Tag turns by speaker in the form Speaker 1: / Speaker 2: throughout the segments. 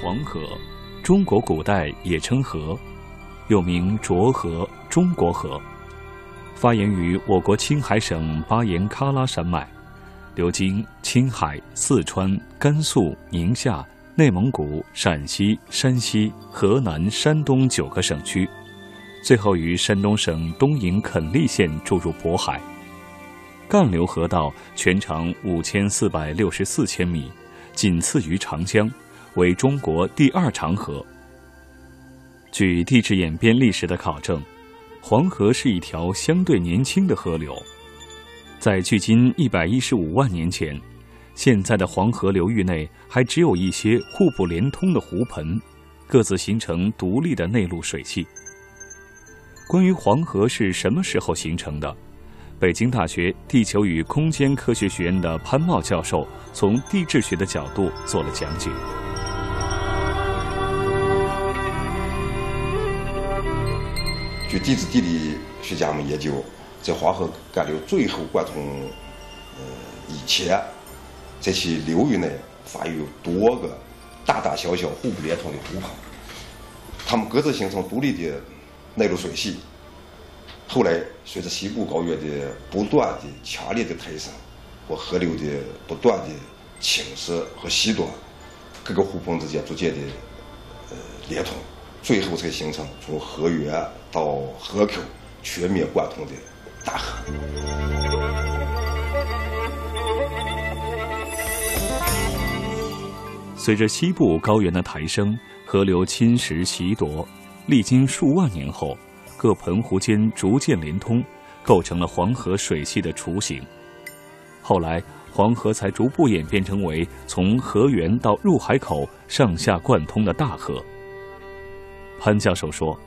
Speaker 1: 黄河，中国古代也称河，又名浊河、中国河，发源于我国青海省巴颜喀拉山脉，流经青海、四川、甘肃、宁夏、内蒙古、陕西、山西、河南、山东九个省区，最后于山东省东营垦利县注入渤海。干流河道全长五千四百六十四千米，仅次于长江。为中国第二长河。据地质演变历史的考证，黄河是一条相对年轻的河流。在距今一百一十五万年前，现在的黄河流域内还只有一些互不连通的湖盆，各自形成独立的内陆水系。关于黄河是什么时候形成的？北京大学地球与空间科学学院的潘茂教授从地质学的角度做了讲解。
Speaker 2: 据地质地理学家们研究，在黄河干流最后贯通呃以前，在其流域内发育多个大大小小互不连通的湖泊，它们各自形成独立的内陆水系。后来随着西部高原的不断的强烈的抬升和河流的不断的侵蚀和西端，各个湖泊之间逐渐的呃连通。最后才形成从河源到河口全面贯通的大河。
Speaker 1: 随着西部高原的抬升，河流侵蚀袭夺，历经数万年后，各盆湖间逐渐连通，构成了黄河水系的雏形。后来，黄河才逐步演变成为从河源到入海口上下贯通的大河。潘教授说：“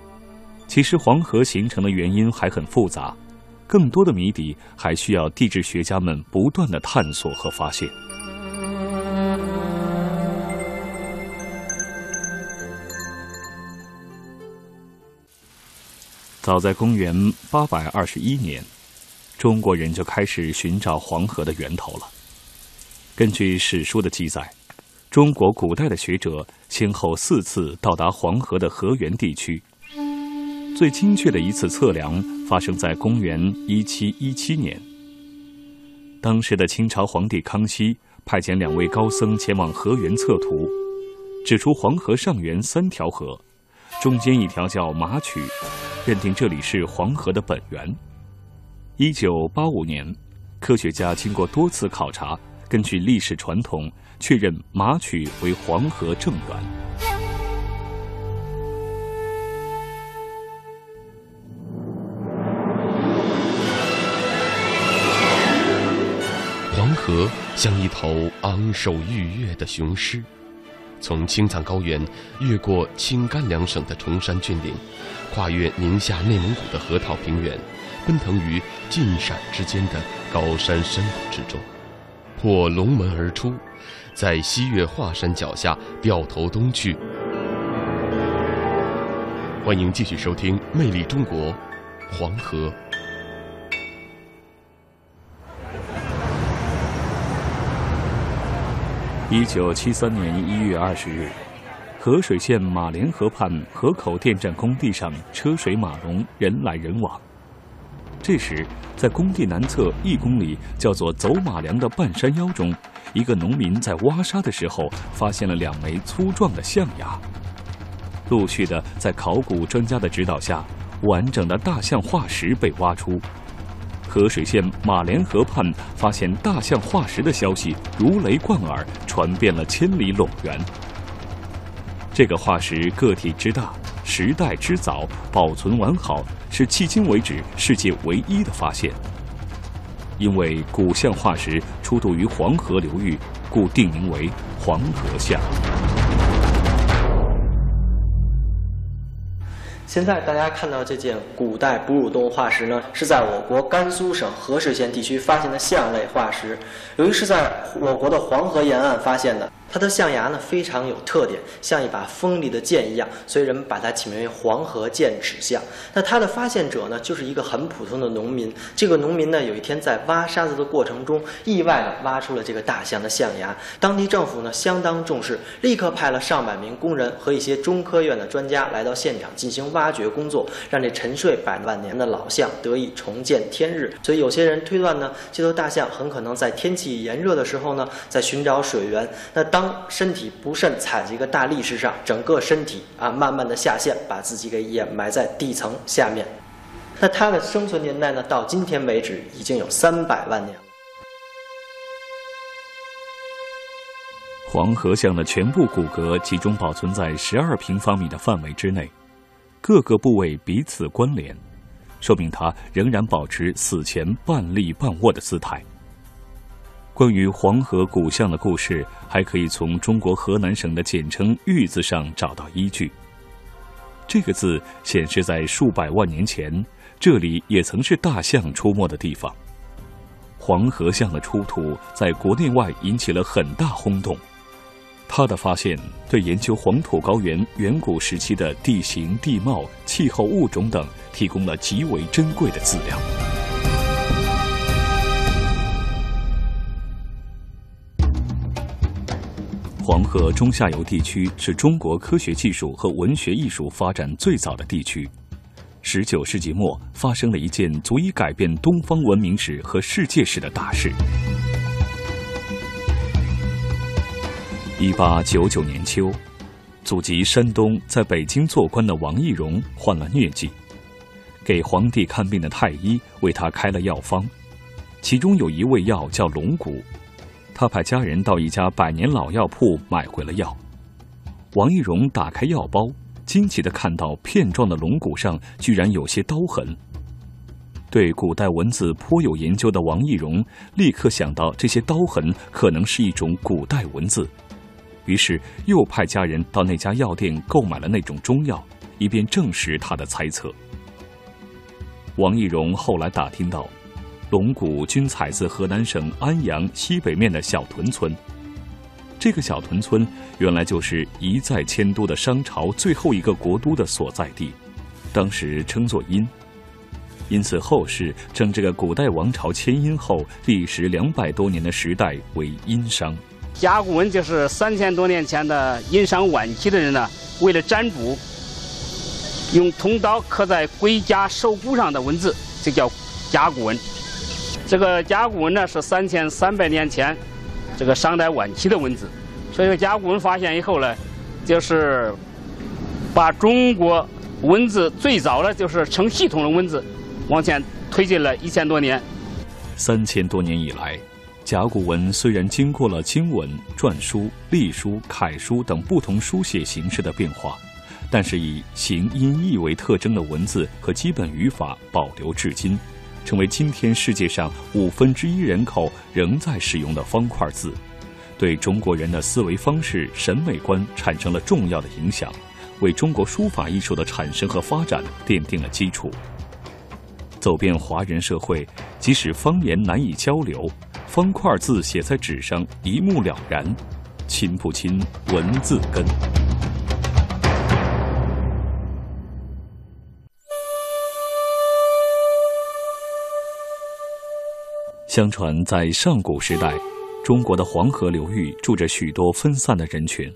Speaker 1: 其实黄河形成的原因还很复杂，更多的谜底还需要地质学家们不断的探索和发现。”早在公元八百二十一年，中国人就开始寻找黄河的源头了。根据史书的记载。中国古代的学者先后四次到达黄河的河源地区。最精确的一次测量发生在公元一七一七年。当时的清朝皇帝康熙派遣两位高僧前往河源测图，指出黄河上源三条河，中间一条叫马曲，认定这里是黄河的本源。一九八五年，科学家经过多次考察，根据历史传统。确认马曲为黄河正源。
Speaker 3: 黄河像一头昂首欲跃的雄狮，从青藏高原越过青甘两省的崇山峻岭，跨越宁夏、内蒙古的河套平原，奔腾于晋陕之间的高山深谷之中，破龙门而出。在西岳华山脚下掉头东去。欢迎继续收听《魅力中国》，黄河。
Speaker 1: 一九七三年一月二十日，河水县马连河畔河口电站工地上车水马龙，人来人往。这时，在工地南侧一公里叫做走马梁的半山腰中。一个农民在挖沙的时候，发现了两枚粗壮的象牙。陆续的，在考古专家的指导下，完整的大象化石被挖出。河水县马连河畔发现大象化石的消息如雷贯耳，传遍了千里陇原。这个化石个体之大，时代之早，保存完好，是迄今为止世界唯一的发现。因为古象化石出土于黄河流域，故定名为黄河象。
Speaker 4: 现在大家看到这件古代哺乳动物化石呢，是在我国甘肃省河水县地区发现的象类化石。由于是在我国的黄河沿岸发现的，它的象牙呢非常有特点，像一把锋利的剑一样，所以人们把它起名为黄河剑齿象。那它的发现者呢，就是一个很普通的农民。这个农民呢，有一天在挖沙子的过程中，意外的挖出了这个大象的象牙。当地政府呢相当重视，立刻派了上百名工人和一些中科院的专家来到现场进行挖掘工作，让这沉睡百万年的老象得以重见天日。所以有些人推断呢，这头大象很可能在天气炎热的时候呢，在寻找水源。那当当身体不慎踩在一个大砾石上，整个身体啊慢慢的下陷，把自己给掩埋在地层下面。那它的生存年代呢，到今天为止已经有三百万年了。
Speaker 1: 黄河象的全部骨骼集中保存在十二平方米的范围之内，各个部位彼此关联，说明它仍然保持死前半立半卧的姿态。关于黄河古象的故事，还可以从中国河南省的简称“玉”字上找到依据。这个字显示在数百万年前，这里也曾是大象出没的地方。黄河象的出土在国内外引起了很大轰动，它的发现对研究黄土高原远古时期的地形地貌、气候物种等提供了极为珍贵的资料。黄河中下游地区是中国科学技术和文学艺术发展最早的地区。十九世纪末，发生了一件足以改变东方文明史和世界史的大事。一八九九年秋，祖籍山东，在北京做官的王懿荣患了疟疾，给皇帝看病的太医为他开了药方，其中有一味药叫龙骨。他派家人到一家百年老药铺买回了药。王懿荣打开药包，惊奇的看到片状的龙骨上居然有些刀痕。对古代文字颇有研究的王懿荣立刻想到这些刀痕可能是一种古代文字，于是又派家人到那家药店购买了那种中药，以便证实他的猜测。王懿荣后来打听到。龙骨均采自河南省安阳西北面的小屯村。这个小屯村原来就是一再迁都的商朝最后一个国都的所在地，当时称作殷，因此后世称这个古代王朝迁殷后历时两百多年的时代为殷商。
Speaker 5: 甲骨文就是三千多年前的殷商晚期的人呢，为了占卜，用铜刀刻在龟甲兽骨上的文字，这叫甲骨文。这个甲骨文呢是三千三百年前，这个商代晚期的文字，所以甲骨文发现以后呢，就是把中国文字最早的就是成系统的文字往前推进了一千多年。
Speaker 1: 三千多年以来，甲骨文虽然经过了经文、篆书、隶书、楷书等不同书写形式的变化，但是以形音义为特征的文字和基本语法保留至今。成为今天世界上五分之一人口仍在使用的方块字，对中国人的思维方式、审美观产生了重要的影响，为中国书法艺术的产生和发展奠定了基础。走遍华人社会，即使方言难以交流，方块字写在纸上一目了然，亲不亲文字根？相传，在上古时代，中国的黄河流域住着许多分散的人群，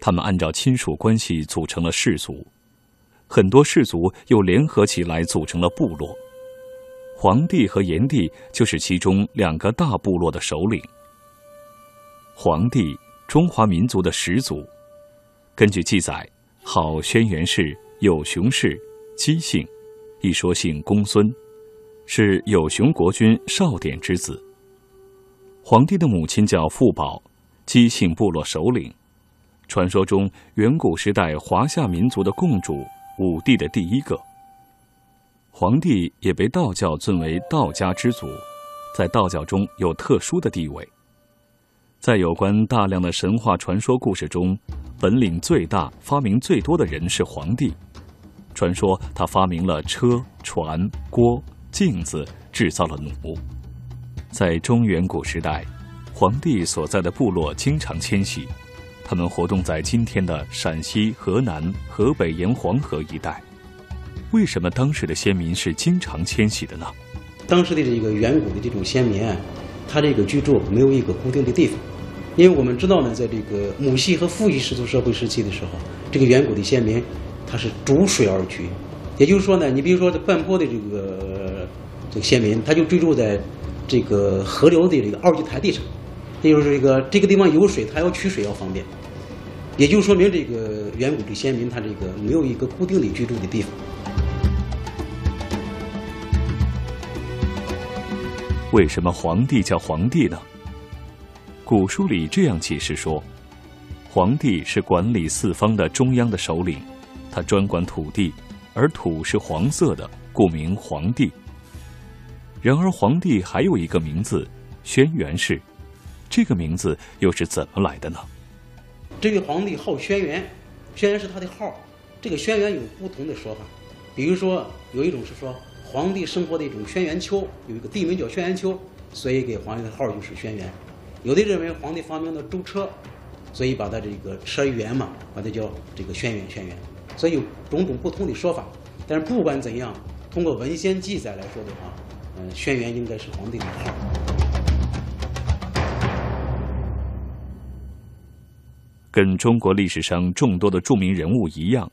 Speaker 1: 他们按照亲属关系组成了氏族，很多氏族又联合起来组成了部落。黄帝和炎帝就是其中两个大部落的首领。黄帝，中华民族的始祖，根据记载，号轩辕氏，有熊氏，姬姓，一说姓公孙。是有熊国君少典之子。皇帝的母亲叫傅宝，姬姓部落首领。传说中，远古时代华夏民族的共主，五帝的第一个。皇帝也被道教尊为道家之祖，在道教中有特殊的地位。在有关大量的神话传说故事中，本领最大、发明最多的人是皇帝。传说他发明了车、船、锅。镜子制造了弩。在中远古时代，皇帝所在的部落经常迁徙，他们活动在今天的陕西、河南、河北沿黄河一带。为什么当时的先民是经常迁徙的呢？
Speaker 6: 当时的这个远古的这种先民，他这个居住没有一个固定的地方，因为我们知道呢，在这个母系和父系氏族社会时期的时候，这个远古的先民他是逐水而居，也就是说呢，你比如说半坡的这个这个先民，他就居住在这个河流的这个二级台地上，也就是这个这个地方有水，他要取水要方便，也就说明这个远古的先民他这个没有一个固定的居住的地方。
Speaker 1: 为什么皇帝叫皇帝呢？古书里这样解释说：皇帝是管理四方的中央的首领，他专管土地，而土是黄色的，故名皇帝。然而，皇帝还有一个名字——轩辕氏，这个名字又是怎么来的呢？
Speaker 6: 这位皇帝号轩辕，轩辕是他的号。这个轩辕有不同的说法，比如说有一种是说。皇帝生活的一种轩辕丘，有一个地名叫轩辕丘，所以给皇帝的号就是轩辕。有的认为皇帝发明了舟车，所以把他这个车辕嘛，把它叫这个轩辕轩辕。所以有种种不同的说法。但是不管怎样，通过文献记载来说的话，轩辕应该是皇帝的号。
Speaker 1: 跟中国历史上众多的著名人物一样，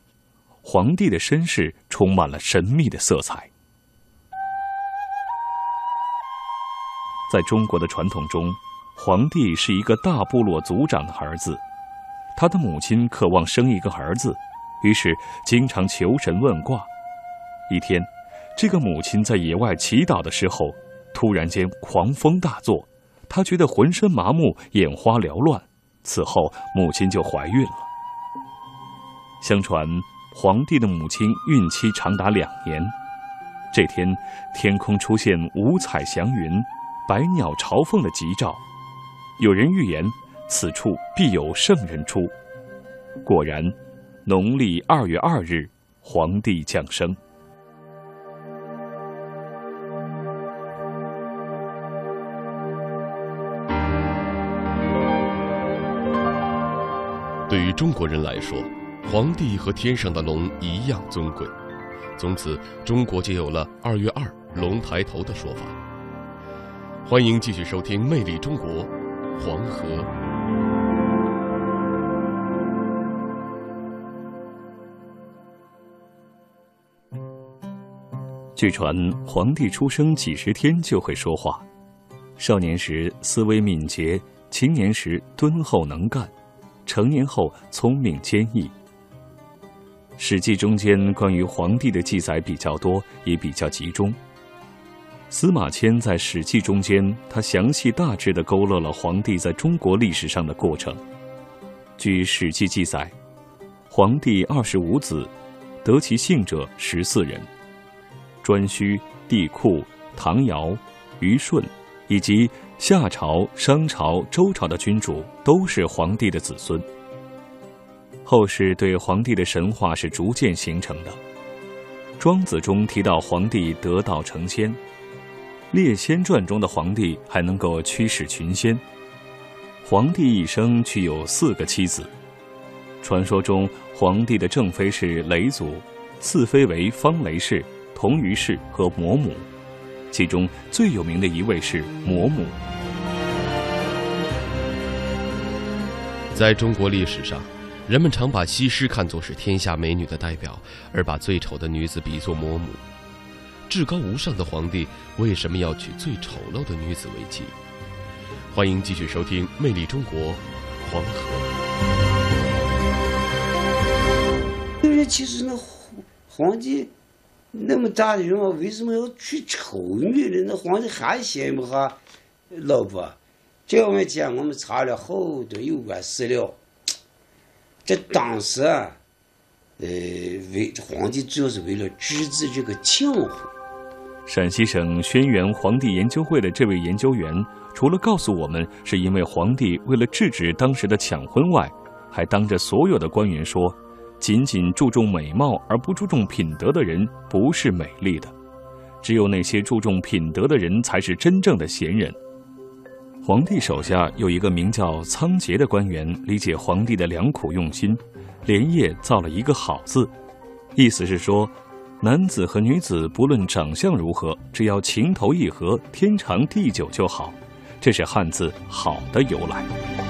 Speaker 1: 皇帝的身世充满了神秘的色彩。在中国的传统中，皇帝是一个大部落族长的儿子，他的母亲渴望生一个儿子，于是经常求神问卦。一天，这个母亲在野外祈祷的时候，突然间狂风大作，她觉得浑身麻木，眼花缭乱。此后，母亲就怀孕了。相传，皇帝的母亲孕期长达两年。这天，天空出现五彩祥云。百鸟朝凤的吉兆，有人预言此处必有圣人出。果然，农历二月二日，皇帝降生。
Speaker 3: 对于中国人来说，皇帝和天上的龙一样尊贵，从此中国就有了“二月二，龙抬头”的说法。欢迎继续收听《魅力中国》，黄河。
Speaker 1: 据传，皇帝出生几十天就会说话，少年时思维敏捷，青年时敦厚能干，成年后聪明坚毅。《史记》中间关于皇帝的记载比较多，也比较集中。司马迁在《史记》中间，他详细大致的勾勒了皇帝在中国历史上的过程。据《史记》记载，皇帝二十五子，得其姓者十四人。颛顼、帝喾、唐尧、虞舜，以及夏朝、商朝、周朝的君主，都是皇帝的子孙。后世对皇帝的神话是逐渐形成的。《庄子》中提到皇帝得道成仙。《列仙传》中的皇帝还能够驱使群仙。皇帝一生却有四个妻子。传说中，皇帝的正妃是雷祖，次妃为方雷氏、同于氏和嫫母，其中最有名的一位是嫫母。
Speaker 3: 在中国历史上，人们常把西施看作是天下美女的代表，而把最丑的女子比作嫫母。至高无上的皇帝为什么要娶最丑陋的女子为妻？欢迎继续收听《魅力中国》，黄河。
Speaker 7: 因为其实那皇帝那么大的人物，为什么要娶丑女人？那皇帝还羡慕他老婆？这我们讲，我们查了好多有关史料。这当时啊，呃，为皇帝主要是为了制止这个抢婚。
Speaker 1: 陕西省轩辕皇帝研究会的这位研究员，除了告诉我们是因为皇帝为了制止当时的抢婚外，还当着所有的官员说：“仅仅注重美貌而不注重品德的人不是美丽的，只有那些注重品德的人才是真正的贤人。”皇帝手下有一个名叫仓颉的官员，理解皇帝的良苦用心，连夜造了一个“好”字，意思是说，男子和女子不论长相如何，只要情投意合、天长地久就好。这是汉字“好”的由来。